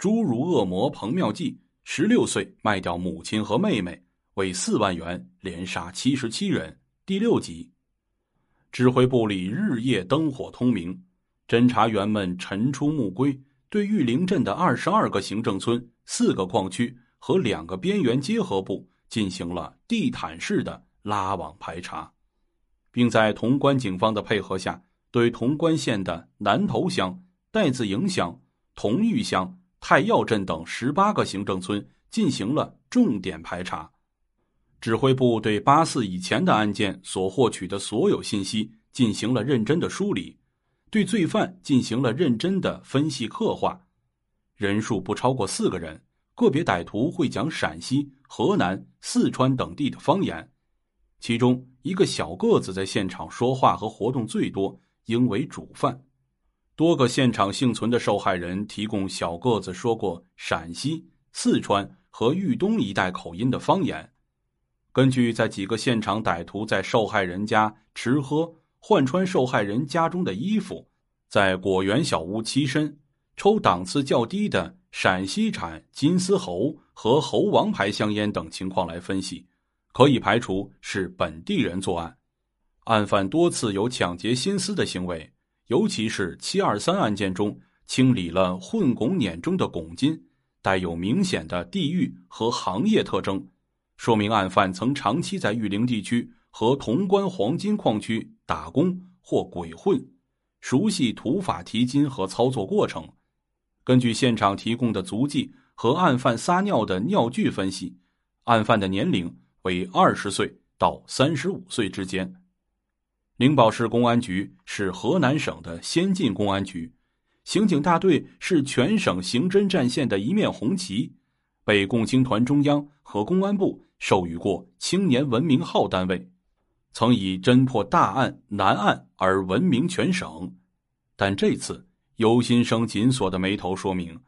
诸如恶魔彭妙计，十六岁卖掉母亲和妹妹，为四万元连杀七十七人。第六集，指挥部里日夜灯火通明，侦查员们晨出暮归，对玉林镇的二十二个行政村、四个矿区和两个边缘结合部进行了地毯式的拉网排查，并在潼关警方的配合下，对潼关县的南头乡、代子营乡、同玉乡。太药镇等十八个行政村进行了重点排查，指挥部对八四以前的案件所获取的所有信息进行了认真的梳理，对罪犯进行了认真的分析刻画，人数不超过四个人，个别歹徒会讲陕西、河南、四川等地的方言，其中一个小个子在现场说话和活动最多，应为主犯。多个现场幸存的受害人提供小个子说过陕西、四川和豫东一带口音的方言。根据在几个现场歹徒在受害人家吃喝、换穿受害人家中的衣服，在果园小屋栖身、抽档次较低的陕西产金丝猴和猴王牌香烟等情况来分析，可以排除是本地人作案。案犯多次有抢劫心思的行为。尤其是七二三案件中清理了混汞碾中的汞金，带有明显的地域和行业特征，说明案犯曾长期在玉林地区和潼关黄金矿区打工或鬼混，熟悉土法提金和操作过程。根据现场提供的足迹和案犯撒尿的尿具分析，案犯的年龄为二十岁到三十五岁之间。灵宝市公安局是河南省的先进公安局，刑警大队是全省刑侦战线的一面红旗，被共青团中央和公安部授予过青年文明号单位，曾以侦破大案难案而闻名全省。但这次尤新生紧锁的眉头说明，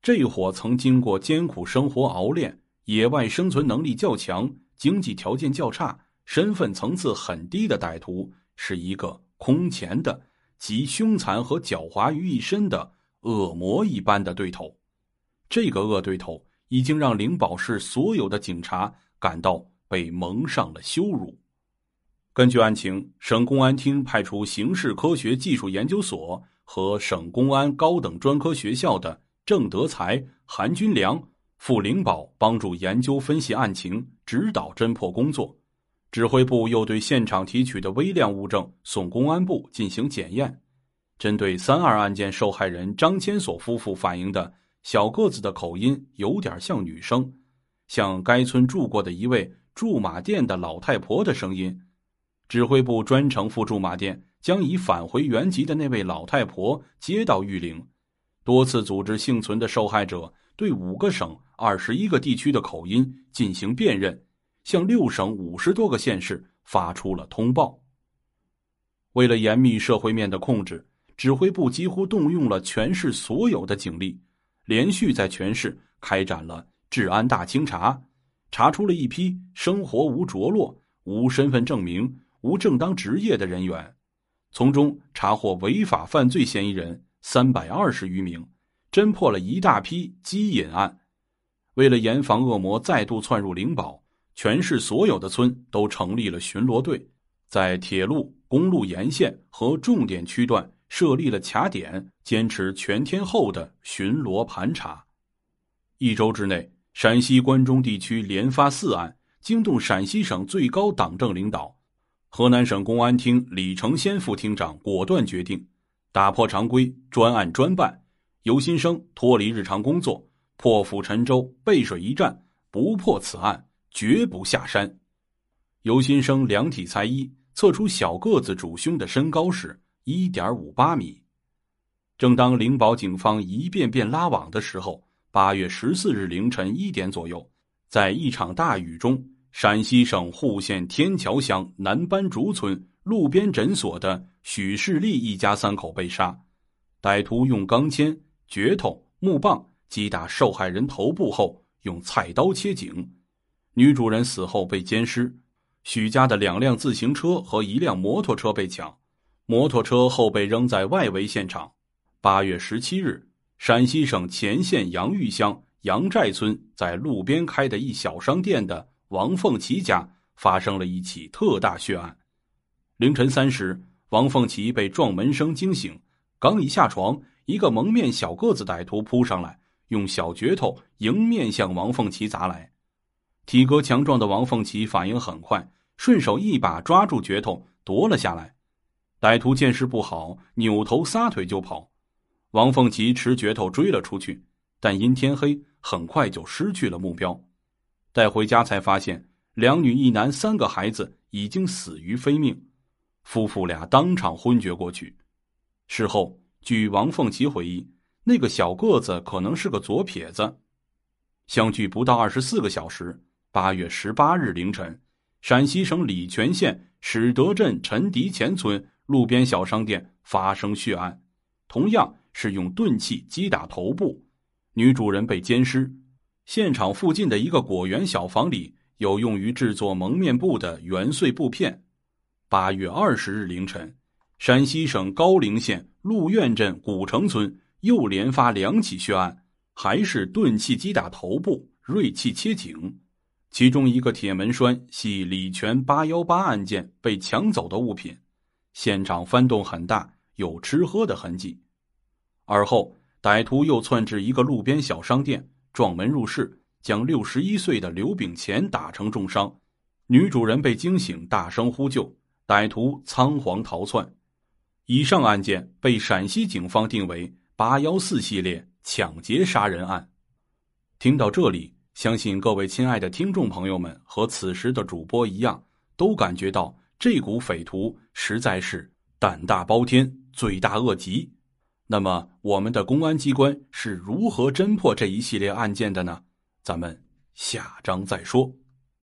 这伙曾经过艰苦生活熬练、野外生存能力较强、经济条件较差、身份层次很低的歹徒。是一个空前的、集凶残和狡猾于一身的恶魔一般的对头。这个恶对头已经让灵宝市所有的警察感到被蒙上了羞辱。根据案情，省公安厅派出刑事科学技术研究所和省公安高等专科学校的郑德才、韩军良赴灵宝帮助研究分析案情，指导侦破工作。指挥部又对现场提取的微量物证送公安部进行检验。针对三二案件受害人张千锁夫妇反映的小个子的口音有点像女生，像该村住过的一位驻马店的老太婆的声音，指挥部专程赴驻马店，将已返回原籍的那位老太婆接到玉林，多次组织幸存的受害者对五个省二十一个地区的口音进行辨认。向六省五十多个县市发出了通报。为了严密社会面的控制，指挥部几乎动用了全市所有的警力，连续在全市开展了治安大清查，查出了一批生活无着落、无身份证明、无正当职业的人员，从中查获违法犯罪嫌疑人三百二十余名，侦破了一大批缉引案。为了严防恶魔再度窜入灵宝。全市所有的村都成立了巡逻队，在铁路、公路沿线和重点区段设立了卡点，坚持全天候的巡逻盘查。一周之内，陕西关中地区连发四案，惊动陕西省最高党政领导。河南省公安厅李承先副厅长果断决定，打破常规，专案专办。尤新生脱离日常工作，破釜沉舟，背水一战，不破此案。绝不下山。尤新生量体裁衣，测出小个子主凶的身高是一点五八米。正当灵宝警方一遍遍拉网的时候，八月十四日凌晨一点左右，在一场大雨中，陕西省户县天桥乡南班竹村路边诊所的许世利一家三口被杀。歹徒用钢钎、镢头、木棒击打受害人头部后，用菜刀切颈。女主人死后被奸尸，许家的两辆自行车和一辆摩托车被抢，摩托车后被扔在外围现场。八月十七日，陕西省乾县杨峪乡杨寨村在路边开的一小商店的王凤琪家发生了一起特大血案。凌晨三时，王凤琪被撞门声惊醒，刚一下床，一个蒙面小个子歹徒扑上来，用小镢头迎面向王凤琪砸来。体格强壮的王凤琪反应很快，顺手一把抓住镢头夺了下来。歹徒见势不好，扭头撒腿就跑。王凤琪持镢头追了出去，但因天黑，很快就失去了目标。带回家才发现，两女一男三个孩子已经死于非命，夫妇俩当场昏厥过去。事后，据王凤琪回忆，那个小个子可能是个左撇子。相距不到二十四个小时，八月十八日凌晨，陕西省礼泉县史德镇陈迪前村路边小商店发生血案，同样。是用钝器击打头部，女主人被奸尸。现场附近的一个果园小房里有用于制作蒙面布的圆碎布片。八月二十日凌晨，陕西省高陵县鹿苑镇古城村又连发两起血案，还是钝器击打头部，锐器切颈。其中一个铁门栓系李泉八幺八案件被抢走的物品，现场翻动很大，有吃喝的痕迹。而后，歹徒又窜至一个路边小商店，撞门入室，将六十一岁的刘炳乾打成重伤。女主人被惊醒，大声呼救，歹徒仓皇逃窜。以上案件被陕西警方定为“八幺四”系列抢劫杀人案。听到这里，相信各位亲爱的听众朋友们和此时的主播一样，都感觉到这股匪徒实在是胆大包天，罪大恶极。那么，我们的公安机关是如何侦破这一系列案件的呢？咱们下章再说。